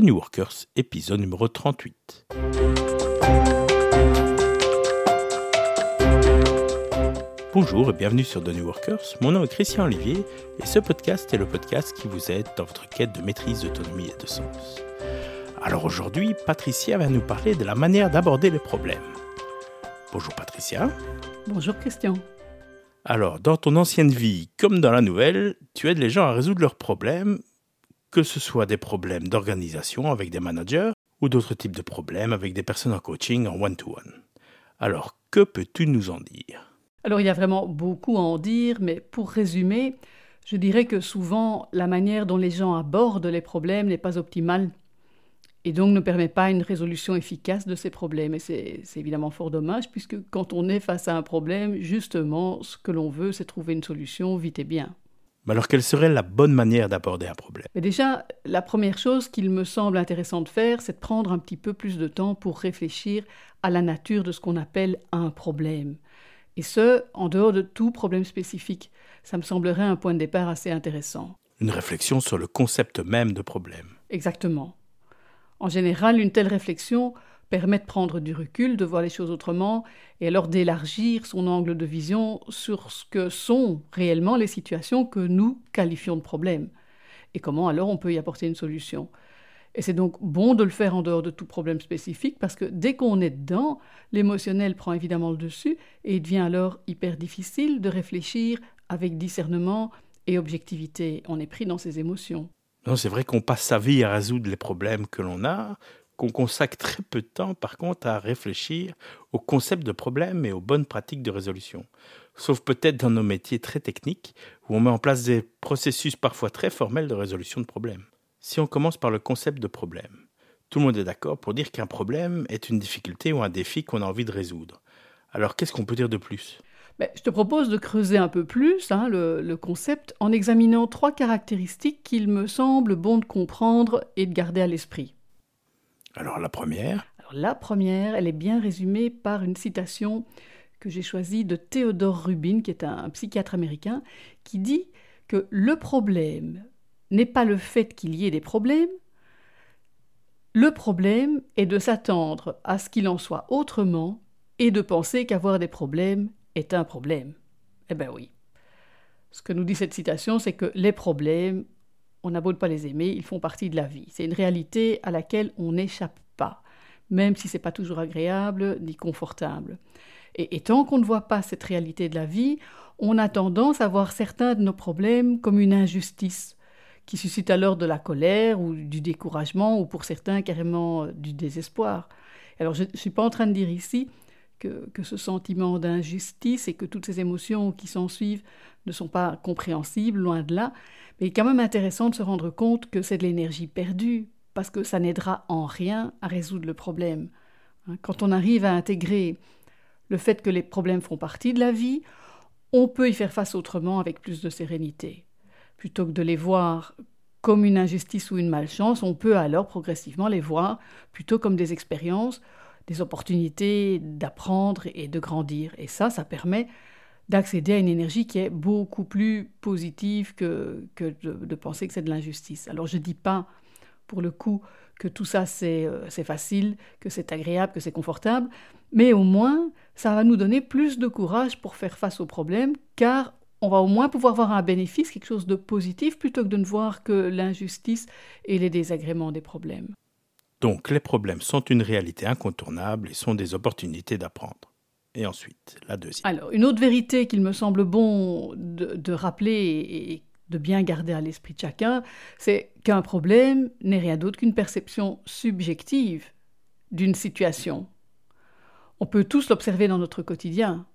The New Workers, épisode numéro 38. Bonjour et bienvenue sur The New Workers. Mon nom est Christian Olivier et ce podcast est le podcast qui vous aide dans votre quête de maîtrise, d'autonomie et de sens. Alors aujourd'hui, Patricia va nous parler de la manière d'aborder les problèmes. Bonjour Patricia. Bonjour Christian. Alors, dans ton ancienne vie comme dans la nouvelle, tu aides les gens à résoudre leurs problèmes, que ce soit des problèmes d'organisation avec des managers ou d'autres types de problèmes avec des personnes en coaching en one-to-one. Alors, que peux-tu nous en dire? Alors, il y a vraiment beaucoup à en dire, mais pour résumer, je dirais que souvent, la manière dont les gens abordent les problèmes n'est pas optimale et donc ne permet pas une résolution efficace de ces problèmes. Et c'est évidemment fort dommage, puisque quand on est face à un problème, justement, ce que l'on veut, c'est trouver une solution vite et bien. Mais alors, quelle serait la bonne manière d'aborder un problème? Mais Déjà, la première chose qu'il me semble intéressant de faire, c'est de prendre un petit peu plus de temps pour réfléchir à la nature de ce qu'on appelle un problème. Et ce, en dehors de tout problème spécifique. Ça me semblerait un point de départ assez intéressant. Une réflexion sur le concept même de problème. Exactement. En général, une telle réflexion permet de prendre du recul, de voir les choses autrement, et alors d'élargir son angle de vision sur ce que sont réellement les situations que nous qualifions de problèmes, et comment alors on peut y apporter une solution. Et c'est donc bon de le faire en dehors de tout problème spécifique, parce que dès qu'on est dedans, l'émotionnel prend évidemment le dessus, et il devient alors hyper difficile de réfléchir avec discernement et objectivité. On est pris dans ses émotions. Non, c'est vrai qu'on passe sa vie à résoudre les problèmes que l'on a, qu'on consacre très peu de temps, par contre, à réfléchir au concept de problème et aux bonnes pratiques de résolution. Sauf peut-être dans nos métiers très techniques, où on met en place des processus parfois très formels de résolution de problèmes. Si on commence par le concept de problème, tout le monde est d'accord pour dire qu'un problème est une difficulté ou un défi qu'on a envie de résoudre. Alors qu'est-ce qu'on peut dire de plus? Je te propose de creuser un peu plus hein, le, concept en examinant trois caractéristiques qu'il me semble bon de comprendre et de garder à l'esprit. Alors la première La première, elle est bien résumée par une citation que j'ai choisie de Theodore Rubin, qui est un psychiatre américain, qui dit que le problème n'est pas le fait qu'il y ait des problèmes, le problème est de s'attendre à ce qu'il en soit autrement et de penser qu'avoir des problèmes est un problème. Eh bien oui. Ce que nous dit cette citation, c'est que les problèmes, on n'a beau de pas les aimer, ils font partie de la vie. C'est une réalité à laquelle on n'échappe pas, même si ce n'est pas toujours agréable ni confortable. Et, et tant qu'on ne voit pas cette réalité de la vie, on a tendance à voir certains de nos problèmes comme une injustice, qui suscite alors de la colère ou du découragement, ou pour certains carrément du désespoir. Alors je ne suis pas en train de dire ici que, ce sentiment d'injustice et que toutes ces émotions qui s'en suivent ne sont pas compréhensibles, loin de là. Mais il est quand même intéressant de se rendre compte que c'est de l'énergie perdue, parce que ça n'aidera en rien à résoudre le problème. Hein, quand on arrive à intégrer le fait que les problèmes font partie de la vie, on peut y faire face autrement avec plus de sérénité. Plutôt que de les voir comme une injustice ou une malchance, on peut alors progressivement les voir plutôt comme des expériences des opportunités d'apprendre et de grandir. Et ça, ça permet d'accéder à une énergie qui est beaucoup plus positive que, que de, penser que c'est de l'injustice. Alors je ne dis pas, pour le coup, que tout ça euh, c'est facile, que c'est agréable, que c'est confortable, mais au moins ça va nous donner plus de courage pour faire face aux problèmes, car on va au moins pouvoir voir un bénéfice, quelque chose de positif, plutôt que de ne voir que l'injustice et les désagréments des problèmes. Donc les problèmes sont une réalité incontournable et sont des opportunités d'apprendre. Et ensuite, la deuxième. Alors, une autre vérité qu'il me semble bon de, rappeler et de bien garder à l'esprit de chacun, c'est qu'un problème n'est rien d'autre qu'une perception subjective d'une situation. On peut tous l'observer dans notre quotidien.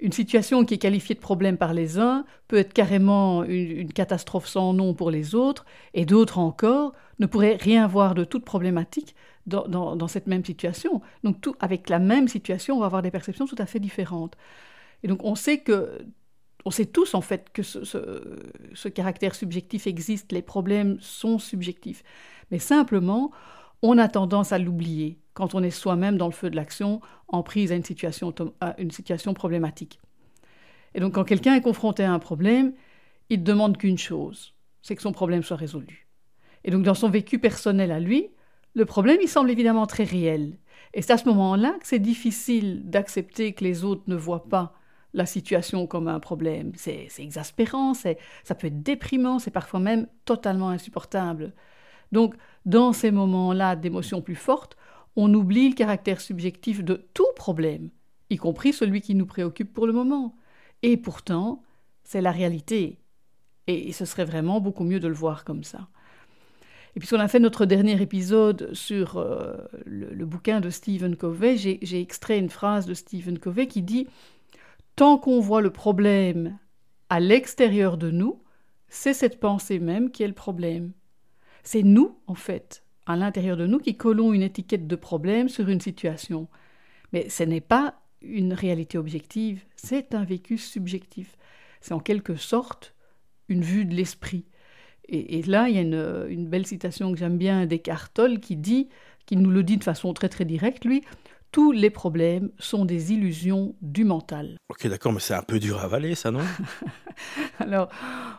Une situation qui est qualifiée de problème par les uns peut être carrément une, catastrophe sans nom pour les autres, et d'autres encore ne pourraient rien voir de toute problématique dans, cette même situation. Donc tout, avec la même situation, on va avoir des perceptions tout à fait différentes. Et donc on sait que on sait tous en fait que ce, ce caractère subjectif existe, les problèmes sont subjectifs. Mais simplement, on a tendance à l'oublier quand on est soi-même dans le feu de l'action, en prise à une situation, problématique. Et donc quand quelqu'un est confronté à un problème, il ne demande qu'une chose, c'est que son problème soit résolu. Et donc dans son vécu personnel à lui, le problème, il semble évidemment très réel. Et c'est à ce moment-là que c'est difficile d'accepter que les autres ne voient pas la situation comme un problème. C'est exaspérant, ça peut être déprimant, c'est parfois même totalement insupportable. Donc, dans ces moments-là d'émotions plus fortes, on oublie le caractère subjectif de tout problème, y compris celui qui nous préoccupe pour le moment. Et pourtant, c'est la réalité. Et ce serait vraiment beaucoup mieux de le voir comme ça. Et puisqu'on a fait notre dernier épisode sur euh, le, bouquin de Stephen Covey, j'ai extrait une phrase de Stephen Covey qui dit Tant qu'on voit le problème à l'extérieur de nous, c'est cette pensée même qui est le problème. C'est nous, en fait, à l'intérieur de nous, qui collons une étiquette de problème sur une situation. Mais ce n'est pas une réalité objective, c'est un vécu subjectif. C'est en quelque sorte une vue de l'esprit. Et, là, il y a une, belle citation que j'aime bien d'Eckhart qui dit, qui nous le dit de façon très très directe, lui, tous les problèmes sont des illusions du mental. Ok, d'accord, mais c'est un peu dur à avaler, ça, non? Alors,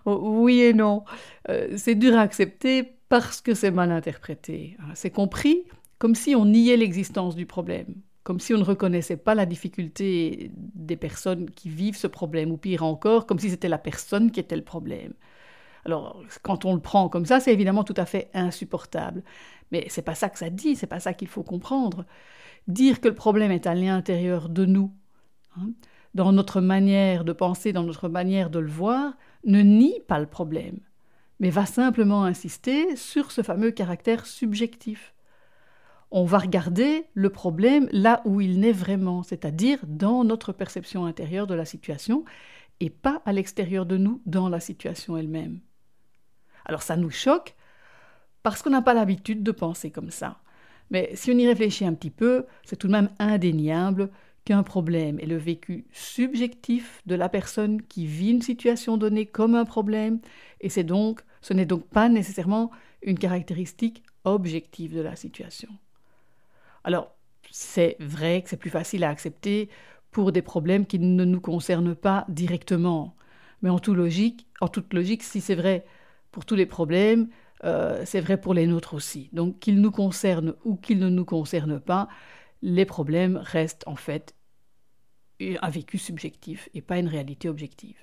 oui et non. Euh, c'est dur à accepter parce que c'est mal interprété. C'est compris comme si on niait l'existence du problème, comme si on ne reconnaissait pas la difficulté des personnes qui vivent ce problème, ou pire encore, comme si c'était la personne qui était le problème. Alors, quand on le prend comme ça, c'est évidemment tout à fait insupportable. Mais c'est pas ça que ça dit, c'est pas ça qu'il faut comprendre. Dire que le problème est à l'intérieur de nous, hein, dans notre manière de penser, dans notre manière de le voir, ne nie pas le problème, mais va simplement insister sur ce fameux caractère subjectif. On va regarder le problème là où il naît vraiment, c'est-à-dire dans notre perception intérieure de la situation, et pas à l'extérieur de nous, dans la situation elle-même. Alors ça nous choque parce qu'on n'a pas l'habitude de penser comme ça. Mais si on y réfléchit un petit peu, c'est tout de même indéniable qu'un problème est le vécu subjectif de la personne qui vit une situation donnée comme un problème, et c'est donc, ce n'est donc pas nécessairement une caractéristique objective de la situation. Alors, c'est vrai que c'est plus facile à accepter pour des problèmes qui ne nous concernent pas directement. Mais en, toute logique, si c'est vrai pour tous les problèmes, euh, c'est vrai pour les nôtres aussi. Donc qu'ils nous concernent ou qu'ils ne nous concernent pas, les problèmes restent en fait un vécu subjectif et pas une réalité objective.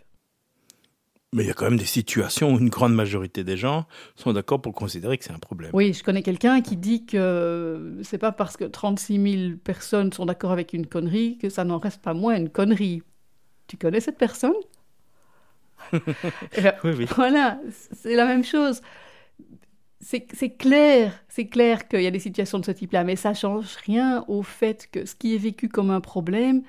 Mais il y a quand même des situations où une grande majorité des gens sont d'accord pour considérer que c'est un problème. Oui, je connais quelqu'un qui dit que c'est pas parce que 36 000 personnes sont d'accord avec une connerie que ça n'en reste pas moins une connerie. Tu connais cette personne? Voilà, c'est la même chose. C'est clair, c'est clair qu'il y a des situations de ce type-là, mais ça change rien au fait que ce qui est vécu comme un problème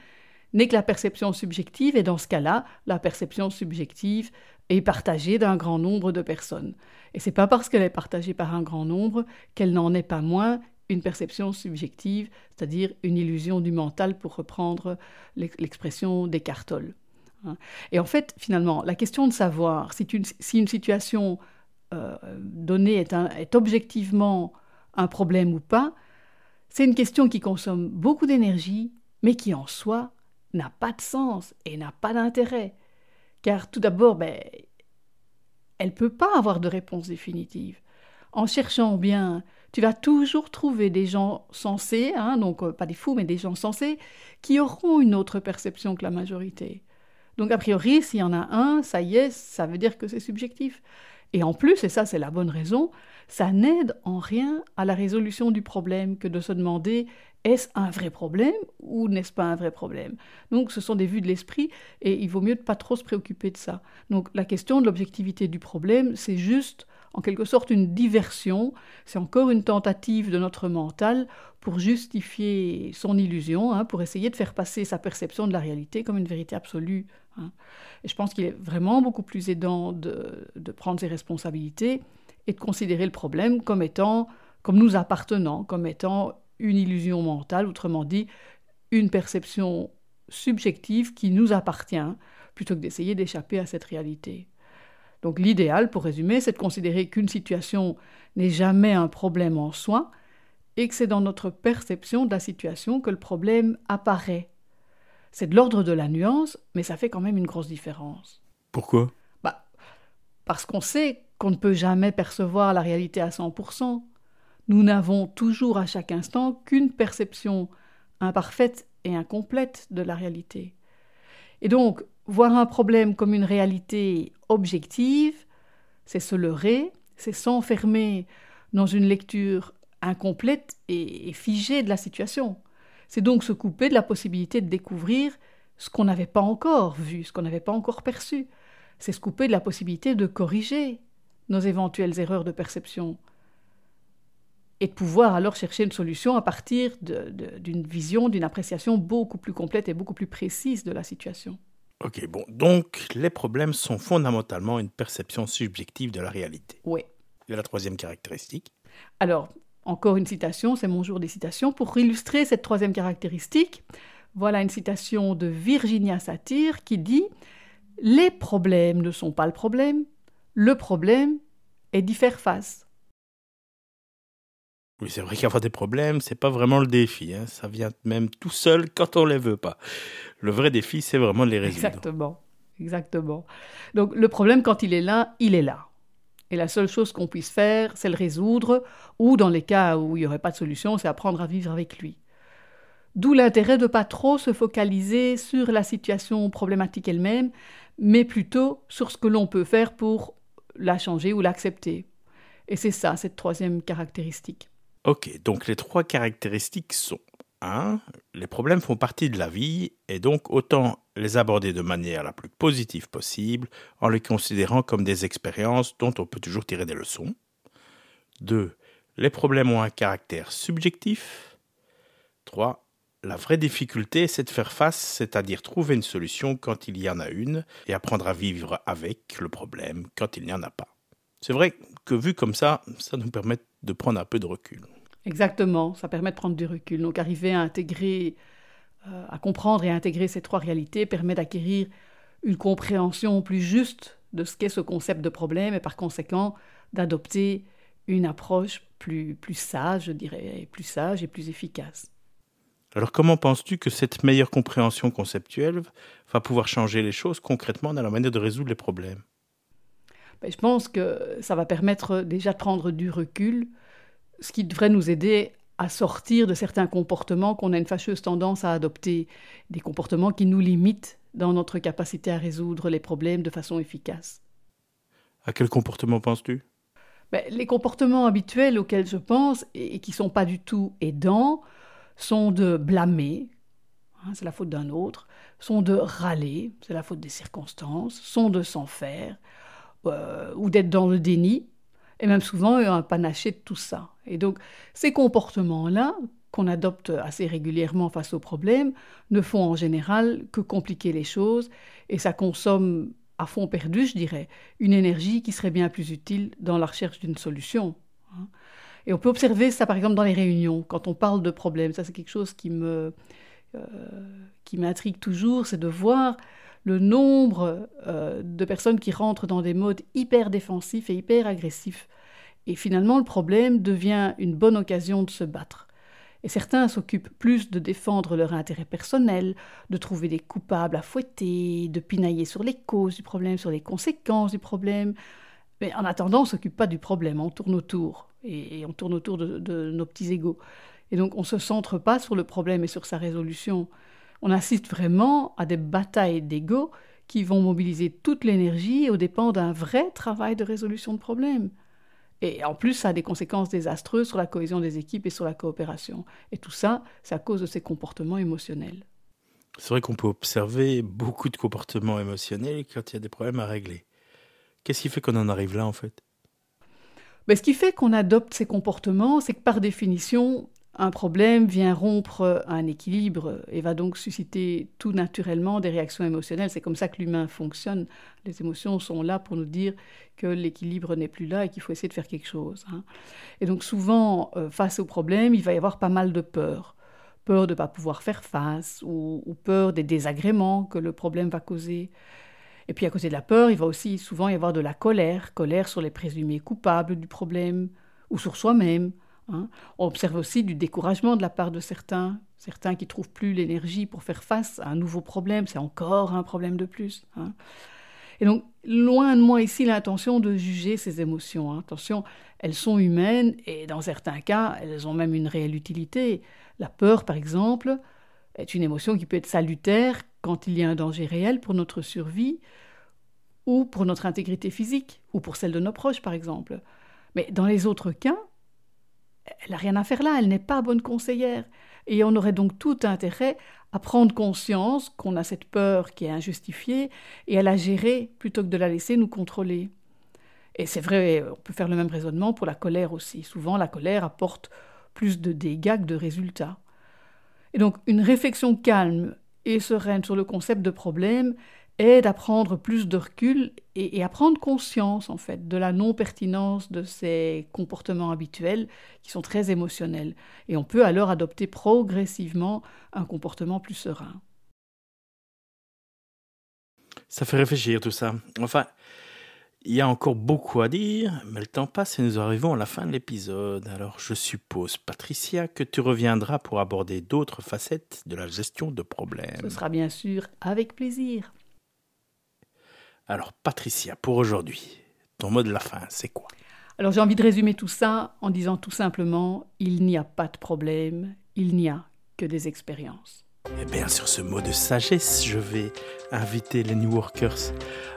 n'est que la perception subjective, et dans ce cas-là, la perception subjective est partagée d'un grand nombre de personnes. Et c'est pas parce qu'elle est partagée par un grand nombre qu'elle n'en est pas moins une perception subjective, c'est-à-dire une illusion du mental, pour reprendre l'expression des. Hein. Et en fait, finalement, la question de savoir si une, situation euh, donnée est, objectivement un problème ou pas, c'est une question qui consomme beaucoup d'énergie, mais qui en soi n'a pas de sens et n'a pas d'intérêt. Car tout d'abord, ben, elle ne peut pas avoir de réponse définitive. En cherchant bien, tu vas toujours trouver des gens sensés, hein, donc euh, pas des fous, mais des gens sensés, qui auront une autre perception que la majorité. Donc a priori, s'il y en a un, ça y est, ça veut dire que c'est subjectif. Et en plus, et ça c'est la bonne raison, ça n'aide en rien à la résolution du problème que de se demander est-ce un vrai problème ou n'est-ce pas un vrai problème? Donc ce sont des vues de l'esprit et il vaut mieux ne pas trop se préoccuper de ça. Donc la question de l'objectivité du problème, c'est juste en quelque sorte une diversion, c'est encore une tentative de notre mental pour justifier son illusion, hein, pour essayer de faire passer sa perception de la réalité comme une vérité absolue. Hein. Et je pense qu'il est vraiment beaucoup plus aidant de, prendre ses responsabilités et de considérer le problème comme étant, comme nous appartenant, comme étant une illusion mentale, autrement dit, une perception subjective qui nous appartient, plutôt que d'essayer d'échapper à cette réalité. Donc l'idéal, pour résumer, c'est de considérer qu'une situation n'est jamais un problème en soi, et que c'est dans notre perception de la situation que le problème apparaît. C'est de l'ordre de la nuance, mais ça fait quand même une grosse différence. Pourquoi? Bah, Parce qu'on sait qu'on ne peut jamais percevoir la réalité à 100%. Nous n'avons toujours à chaque instant qu'une perception imparfaite et incomplète de la réalité. Et donc, voir un problème comme une réalité objective, c'est se leurrer, c'est s'enfermer dans une lecture incomplète et figée de la situation. C'est donc se couper de la possibilité de découvrir ce qu'on n'avait pas encore vu, ce qu'on n'avait pas encore perçu. C'est se couper de la possibilité de corriger nos éventuelles erreurs de perception et de pouvoir alors chercher une solution à partir d'une vision, d'une appréciation beaucoup plus complète et beaucoup plus précise de la situation. Ok, bon, donc les problèmes sont fondamentalement une perception subjective de la réalité. Oui. Et la troisième caractéristique Alors, encore une citation, c'est mon jour des citations. Pour illustrer cette troisième caractéristique, voilà une citation de Virginia Satir qui dit Les problèmes ne sont pas le problème, le problème est d'y faire face. Oui, c'est vrai qu'avoir des problèmes, c'est pas vraiment le défi. Hein. Ça vient même tout seul quand on les veut pas. Le vrai défi, c'est vraiment de les résoudre. Exactement, exactement. Donc le problème, quand il est là, il est là. Et la seule chose qu'on puisse faire, c'est le résoudre, ou dans les cas où il n'y aurait pas de solution, c'est apprendre à vivre avec lui. D'où l'intérêt de pas trop se focaliser sur la situation problématique elle-même, mais plutôt sur ce que l'on peut faire pour la changer ou l'accepter. Et c'est ça, cette troisième caractéristique. Ok, donc les trois caractéristiques sont 1. Les problèmes font partie de la vie et donc autant les aborder de manière la plus positive possible en les considérant comme des expériences dont on peut toujours tirer des leçons. 2. Les problèmes ont un caractère subjectif. 3. La vraie difficulté, c'est de faire face, c'est-à-dire trouver une solution quand il y en a une et apprendre à vivre avec le problème quand il n'y en a pas. C'est vrai que vu comme ça, ça nous permet de prendre un peu de recul. Exactement, ça permet de prendre du recul. Donc arriver à intégrer, euh, à comprendre et à intégrer ces trois réalités permet d'acquérir une compréhension plus juste de ce qu'est ce concept de problème et par conséquent d'adopter une approche plus, plus sage, je dirais, plus sage et plus efficace. Alors comment penses-tu que cette meilleure compréhension conceptuelle va pouvoir changer les choses concrètement dans la manière de résoudre les problèmes? Ben, Je pense que ça va permettre déjà de prendre du recul ce qui devrait nous aider à sortir de certains comportements qu'on a une fâcheuse tendance à adopter, des comportements qui nous limitent dans notre capacité à résoudre les problèmes de façon efficace. À quel comportement penses-tu? Ben, Les comportements habituels auxquels je pense et qui ne sont pas du tout aidants sont de blâmer, hein, c'est la faute d'un autre, sont de râler, c'est la faute des circonstances, sont de s'en faire, euh, ou d'être dans le déni, et même souvent un panaché de tout ça. Et donc ces comportements-là, qu'on adopte assez régulièrement face aux problèmes, ne font en général que compliquer les choses, et ça consomme à fond perdu, je dirais, une énergie qui serait bien plus utile dans la recherche d'une solution. Hein. Et on peut observer ça par exemple dans les réunions, quand on parle de problèmes. Ça c'est quelque chose qui euh, qui m'intrigue toujours, c'est de voir le nombre euh, de personnes qui rentrent dans des modes hyper défensifs et hyper agressifs. Et finalement, le problème devient une bonne occasion de se battre. Et certains s'occupent plus de défendre leur intérêt personnel, de trouver des coupables à fouetter, de pinailler sur les causes du problème, sur les conséquences du problème. Mais en attendant, on ne s'occupe pas du problème, on tourne autour, et, on tourne autour de, de nos petits égaux. Et donc on ne se centre pas sur le problème et sur sa résolution on assiste vraiment à des batailles d'ego qui vont mobiliser toute l'énergie aux dépens d'un vrai travail de résolution de problèmes. Et en plus, ça a des conséquences désastreuses sur la cohésion des équipes et sur la coopération. Et tout ça, c'est à cause de ces comportements émotionnels. C'est vrai qu'on peut observer beaucoup de comportements émotionnels quand il y a des problèmes à régler. Qu'est-ce qui fait qu'on en arrive là, en fait? Mais ben, Ce qui fait qu'on adopte ces comportements, c'est que par définition, un problème vient rompre un équilibre et va donc susciter tout naturellement des réactions émotionnelles. C'est comme ça que l'humain fonctionne. Les émotions sont là pour nous dire que l'équilibre n'est plus là et qu'il faut essayer de faire quelque chose. Hein. Et donc souvent, euh, face au problème, il va y avoir pas mal de peur. Peur de ne pas pouvoir faire face ou, peur des désagréments que le problème va causer. Et puis à côté de la peur, il va aussi souvent y avoir de la colère, colère sur les présumés coupables du problème ou sur soi-même. Hein. On observe aussi du découragement de la part de certains, certains qui trouvent plus l'énergie pour faire face à un nouveau problème, c'est encore un problème de plus. Hein. Et donc, loin de moi ici l'intention de juger ces émotions. Hein. Attention, elles sont humaines et dans certains cas, elles ont même une réelle utilité. La peur, par exemple, est une émotion qui peut être salutaire quand il y a un danger réel pour notre survie ou pour notre intégrité physique ou pour celle de nos proches, par exemple. Mais dans les autres cas, elle n'a rien à faire là, elle n'est pas bonne conseillère. Et on aurait donc tout intérêt à prendre conscience qu'on a cette peur qui est injustifiée et à la gérer plutôt que de la laisser nous contrôler. Et c'est vrai, on peut faire le même raisonnement pour la colère aussi. Souvent, la colère apporte plus de dégâts que de résultats. Et donc, une réflexion calme et sereine sur le concept de problème aide à prendre plus de recul et, à prendre conscience en fait de la non-pertinence de ces comportements habituels qui sont très émotionnels. Et on peut alors adopter progressivement un comportement plus serein. Ça fait réfléchir tout ça. Enfin, il y a encore beaucoup à dire, mais le temps passe et nous arrivons à la fin de l'épisode. Alors je suppose, Patricia, que tu reviendras pour aborder d'autres facettes de la gestion de problèmes. Ce sera bien sûr avec plaisir. Alors, Patricia, pour aujourd'hui, ton mot de la fin, c'est quoi? Alors, j'ai envie de résumer tout ça en disant tout simplement il n'y a pas de problème, il n'y a que des expériences. Et eh bien, sur ce mot de sagesse, je vais inviter les New Workers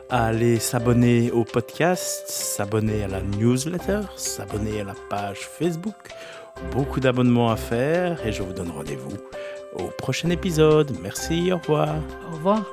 à aller s'abonner au podcast, s'abonner à la newsletter, s'abonner à la page Facebook. Beaucoup d'abonnements à faire et je vous donne rendez-vous au prochain épisode. Merci, au revoir. Au revoir.